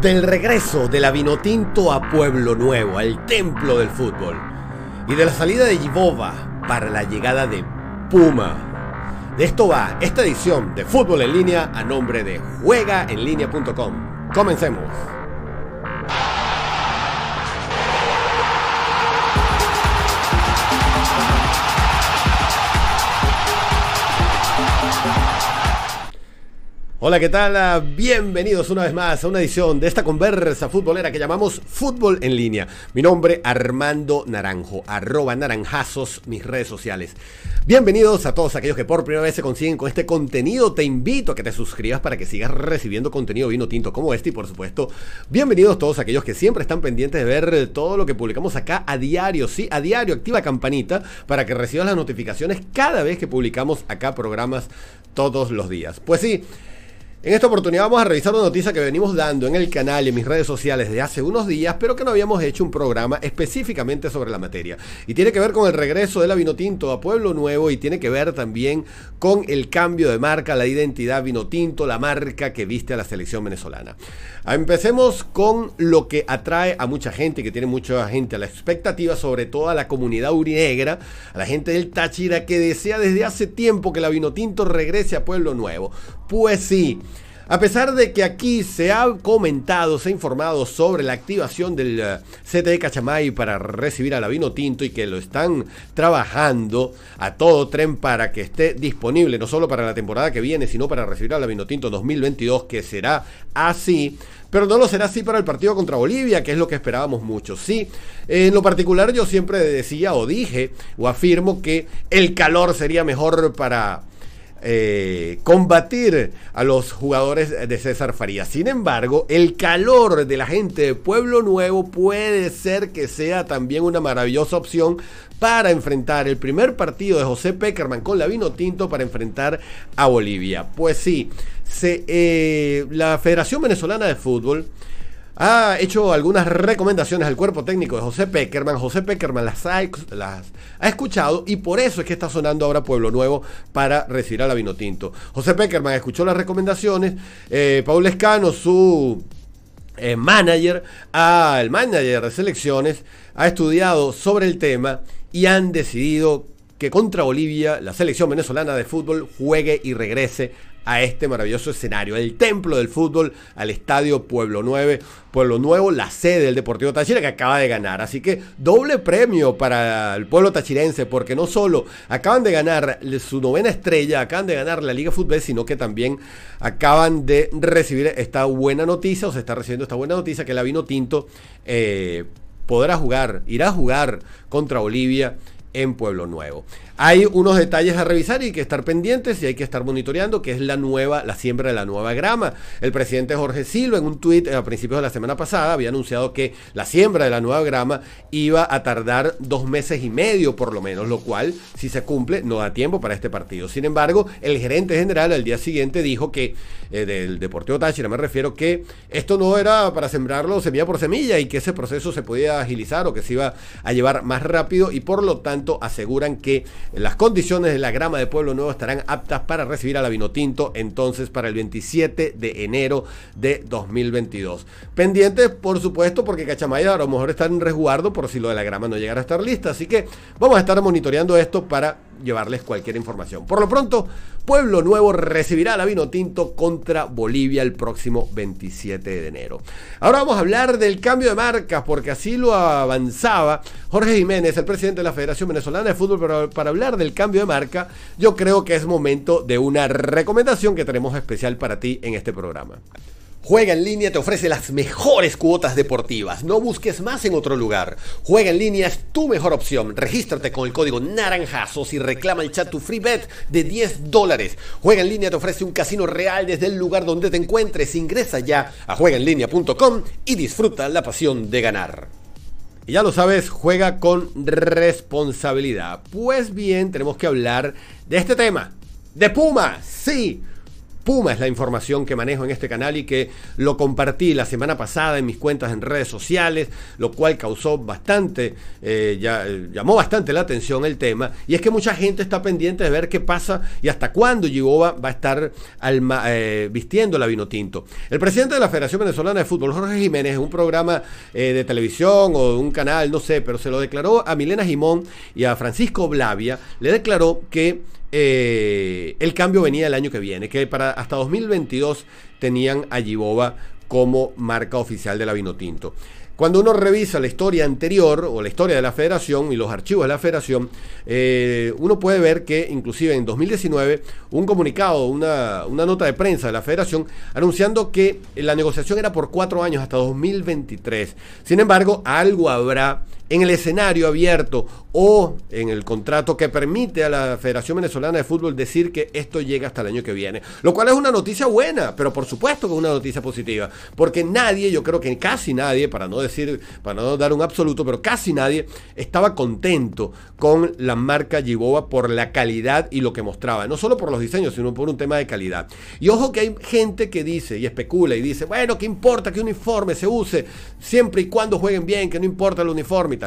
del regreso de la Vinotinto a Pueblo Nuevo, al templo del fútbol, y de la salida de Yivova para la llegada de Puma. De esto va esta edición de Fútbol en línea a nombre de juegaenlinea.com. Comencemos. Hola, ¿qué tal? Ah, Bienvenidos una vez más a una edición de esta conversa futbolera que llamamos Fútbol en línea. Mi nombre Armando Naranjo, arroba naranjazos, mis redes sociales. Bienvenidos a todos aquellos que por primera vez se consiguen con este contenido. Te invito a que te suscribas para que sigas recibiendo contenido vino tinto como este y por supuesto, bienvenidos todos aquellos que siempre están pendientes de ver todo lo que publicamos acá a diario. Sí, a diario, activa campanita para que recibas las notificaciones cada vez que publicamos acá programas todos los días. Pues sí. En esta oportunidad vamos a revisar una noticia que venimos dando en el canal y en mis redes sociales de hace unos días, pero que no habíamos hecho un programa específicamente sobre la materia. Y tiene que ver con el regreso de la Vinotinto a Pueblo Nuevo y tiene que ver también con el cambio de marca, la identidad Vinotinto, la marca que viste a la selección venezolana. Empecemos con lo que atrae a mucha gente, que tiene mucha gente a la expectativa, sobre todo a la comunidad urinegra, a la gente del Táchira que desea desde hace tiempo que la Vinotinto regrese a Pueblo Nuevo. Pues sí. A pesar de que aquí se ha comentado, se ha informado sobre la activación del uh, CTE Cachamay para recibir a la vino tinto y que lo están trabajando a todo tren para que esté disponible no solo para la temporada que viene, sino para recibir a la vino tinto 2022, que será así. Pero no lo será así para el partido contra Bolivia, que es lo que esperábamos mucho. Sí, en lo particular yo siempre decía o dije o afirmo que el calor sería mejor para eh, combatir a los jugadores de César Farías. Sin embargo, el calor de la gente de Pueblo Nuevo puede ser que sea también una maravillosa opción para enfrentar el primer partido de José Peckerman con la Vino Tinto para enfrentar a Bolivia. Pues sí, eh, la Federación Venezolana de Fútbol ha hecho algunas recomendaciones al cuerpo técnico de José Peckerman. José Peckerman las ha, las ha, escuchado y por eso es que está sonando ahora Pueblo Nuevo para recibir a la Vinotinto. José Peckerman escuchó las recomendaciones. Eh, Paul Escano, su eh, manager, el manager de selecciones, ha estudiado sobre el tema y han decidido que contra Bolivia la selección venezolana de fútbol juegue y regrese a este maravilloso escenario, el templo del fútbol, al estadio Pueblo Nuevo, Pueblo Nuevo, la sede del Deportivo Táchira que acaba de ganar. Así que doble premio para el pueblo tachirense, porque no solo acaban de ganar su novena estrella, acaban de ganar la Liga Fútbol, sino que también acaban de recibir esta buena noticia, o se está recibiendo esta buena noticia, que la Vino Tinto eh, podrá jugar, irá a jugar contra Bolivia en Pueblo Nuevo. Hay unos detalles a revisar y que estar pendientes y hay que estar monitoreando, que es la nueva, la siembra de la nueva grama. El presidente Jorge Silva en un tuit a principios de la semana pasada había anunciado que la siembra de la nueva grama iba a tardar dos meses y medio por lo menos, lo cual, si se cumple, no da tiempo para este partido. Sin embargo, el gerente general al día siguiente dijo que, eh, del Deportivo Táchira me refiero, que esto no era para sembrarlo semilla por semilla y que ese proceso se podía agilizar o que se iba a llevar más rápido y por lo tanto aseguran que las condiciones de la grama de Pueblo Nuevo estarán aptas para recibir a la Vinotinto entonces para el 27 de enero de 2022. Pendientes, por supuesto, porque Cachamaya a lo mejor está en resguardo por si lo de la grama no llegara a estar lista. Así que vamos a estar monitoreando esto para llevarles cualquier información. Por lo pronto, Pueblo Nuevo recibirá la Vino Tinto contra Bolivia el próximo 27 de enero. Ahora vamos a hablar del cambio de marcas, porque así lo avanzaba Jorge Jiménez, el presidente de la Federación Venezolana de Fútbol, pero para hablar del cambio de marca, yo creo que es momento de una recomendación que tenemos especial para ti en este programa. Juega en línea te ofrece las mejores cuotas deportivas. No busques más en otro lugar. Juega en línea es tu mejor opción. Regístrate con el código naranjazos y reclama el chat tu free bet de 10 dólares. Juega en línea te ofrece un casino real desde el lugar donde te encuentres. Ingresa ya a juegaenlinea.com y disfruta la pasión de ganar. Y ya lo sabes, juega con responsabilidad. Pues bien, tenemos que hablar de este tema. De Puma, sí. Es la información que manejo en este canal y que lo compartí la semana pasada en mis cuentas en redes sociales, lo cual causó bastante, eh, ya, eh, llamó bastante la atención el tema. Y es que mucha gente está pendiente de ver qué pasa y hasta cuándo Giboba va a estar eh, vistiendo la vino tinto. El presidente de la Federación Venezolana de Fútbol, Jorge Jiménez, en un programa de televisión o un canal, no sé, pero se lo declaró a Milena Jimón y a Francisco Blavia, le declaró que eh, el cambio venía el año que viene, que para hasta 2022 tenían a Giboba como marca oficial de la Vinotinto. Cuando uno revisa la historia anterior o la historia de la federación y los archivos de la federación, eh, uno puede ver que inclusive en 2019 un comunicado, una, una, nota de prensa de la federación anunciando que la negociación era por cuatro años hasta 2023. Sin embargo, algo habrá en el escenario abierto o en el contrato que permite a la Federación Venezolana de Fútbol decir que esto llega hasta el año que viene. Lo cual es una noticia buena, pero por supuesto que es una noticia positiva. Porque nadie, yo creo que casi nadie, para no decir, para no dar un absoluto, pero casi nadie estaba contento con la marca Giboa por la calidad y lo que mostraba. No solo por los diseños, sino por un tema de calidad. Y ojo que hay gente que dice y especula y dice, bueno, ¿qué importa que un uniforme se use siempre y cuando jueguen bien, que no importa el uniforme?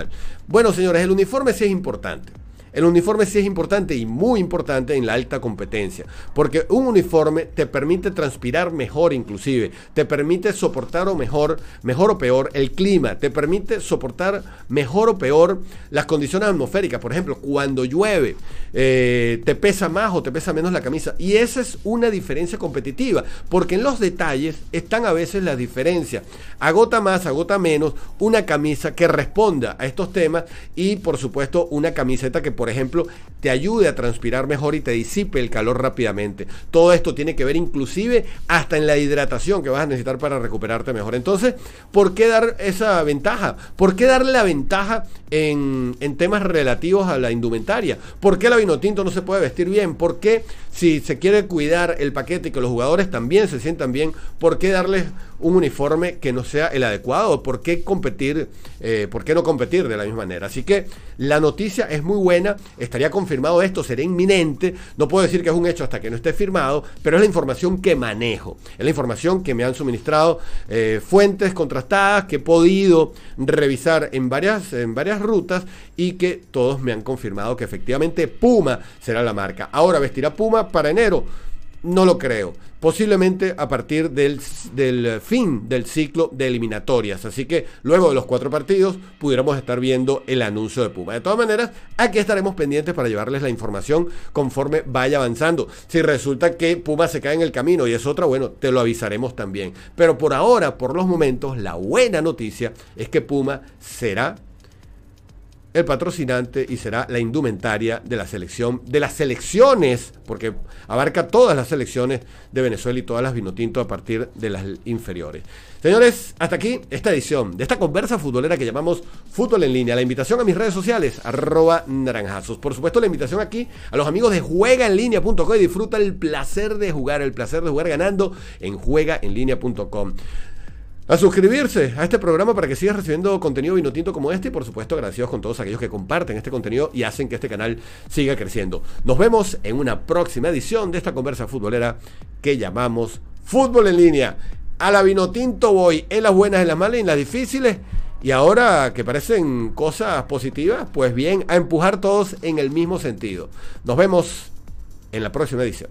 Bueno, señores, el uniforme es importante. El uniforme sí es importante y muy importante en la alta competencia, porque un uniforme te permite transpirar mejor inclusive, te permite soportar o mejor, mejor o peor el clima, te permite soportar mejor o peor las condiciones atmosféricas. Por ejemplo, cuando llueve, eh, te pesa más o te pesa menos la camisa. Y esa es una diferencia competitiva, porque en los detalles están a veces las diferencias. Agota más, agota menos una camisa que responda a estos temas y por supuesto una camiseta que por ejemplo, te ayude a transpirar mejor y te disipe el calor rápidamente. Todo esto tiene que ver inclusive hasta en la hidratación que vas a necesitar para recuperarte mejor. Entonces, ¿por qué dar esa ventaja? ¿Por qué darle la ventaja en, en temas relativos a la indumentaria? ¿Por qué la vino tinto no se puede vestir bien? ¿Por qué si se quiere cuidar el paquete y que los jugadores también se sientan bien, ¿por qué darles un uniforme que no sea el adecuado? ¿Por qué competir? Eh, ¿Por qué no competir de la misma manera? Así que la noticia es muy buena, estaría confirmado esto, será inminente, no puedo decir que es un hecho hasta que no esté firmado, pero es la información que manejo, es la información que me han suministrado eh, fuentes contrastadas, que he podido revisar en varias, en varias rutas y que todos me han confirmado que efectivamente Puma será la marca. Ahora vestirá Puma para enero. No lo creo. Posiblemente a partir del, fin del ciclo de eliminatorias. Así que luego de los cuatro partidos pudiéramos estar viendo el anuncio de Puma. De todas maneras, aquí estaremos pendientes para llevarles la información conforme vaya avanzando. Si resulta que Puma se cae en el camino y es otra, bueno, te lo avisaremos también. Pero por ahora, por los momentos, la buena noticia es que Puma será el patrocinante y será la indumentaria de la selección, de las selecciones, porque abarca todas las selecciones de Venezuela y todas las vinotinto a partir de las inferiores. Señores, hasta aquí esta edición de esta conversa futbolera que llamamos Fútbol en línea. La invitación a mis redes sociales, arroba naranjazos. Por supuesto, la invitación aquí a los amigos de juegaenlinea.com y disfruta el placer de jugar, el placer de jugar ganando en juegaenlinea.com a suscribirse a este programa para que sigas recibiendo contenido vinotinto como este y por supuesto agradecidos con todos aquellos que comparten este contenido y hacen que este canal siga creciendo. Nos vemos en una próxima edición de esta conversa futbolera que llamamos Fútbol en línea. A la vinotinto voy en las buenas, en las malas y en las difíciles. Y ahora que parecen cosas positivas, pues bien, a empujar todos en el mismo sentido. Nos vemos en la próxima edición.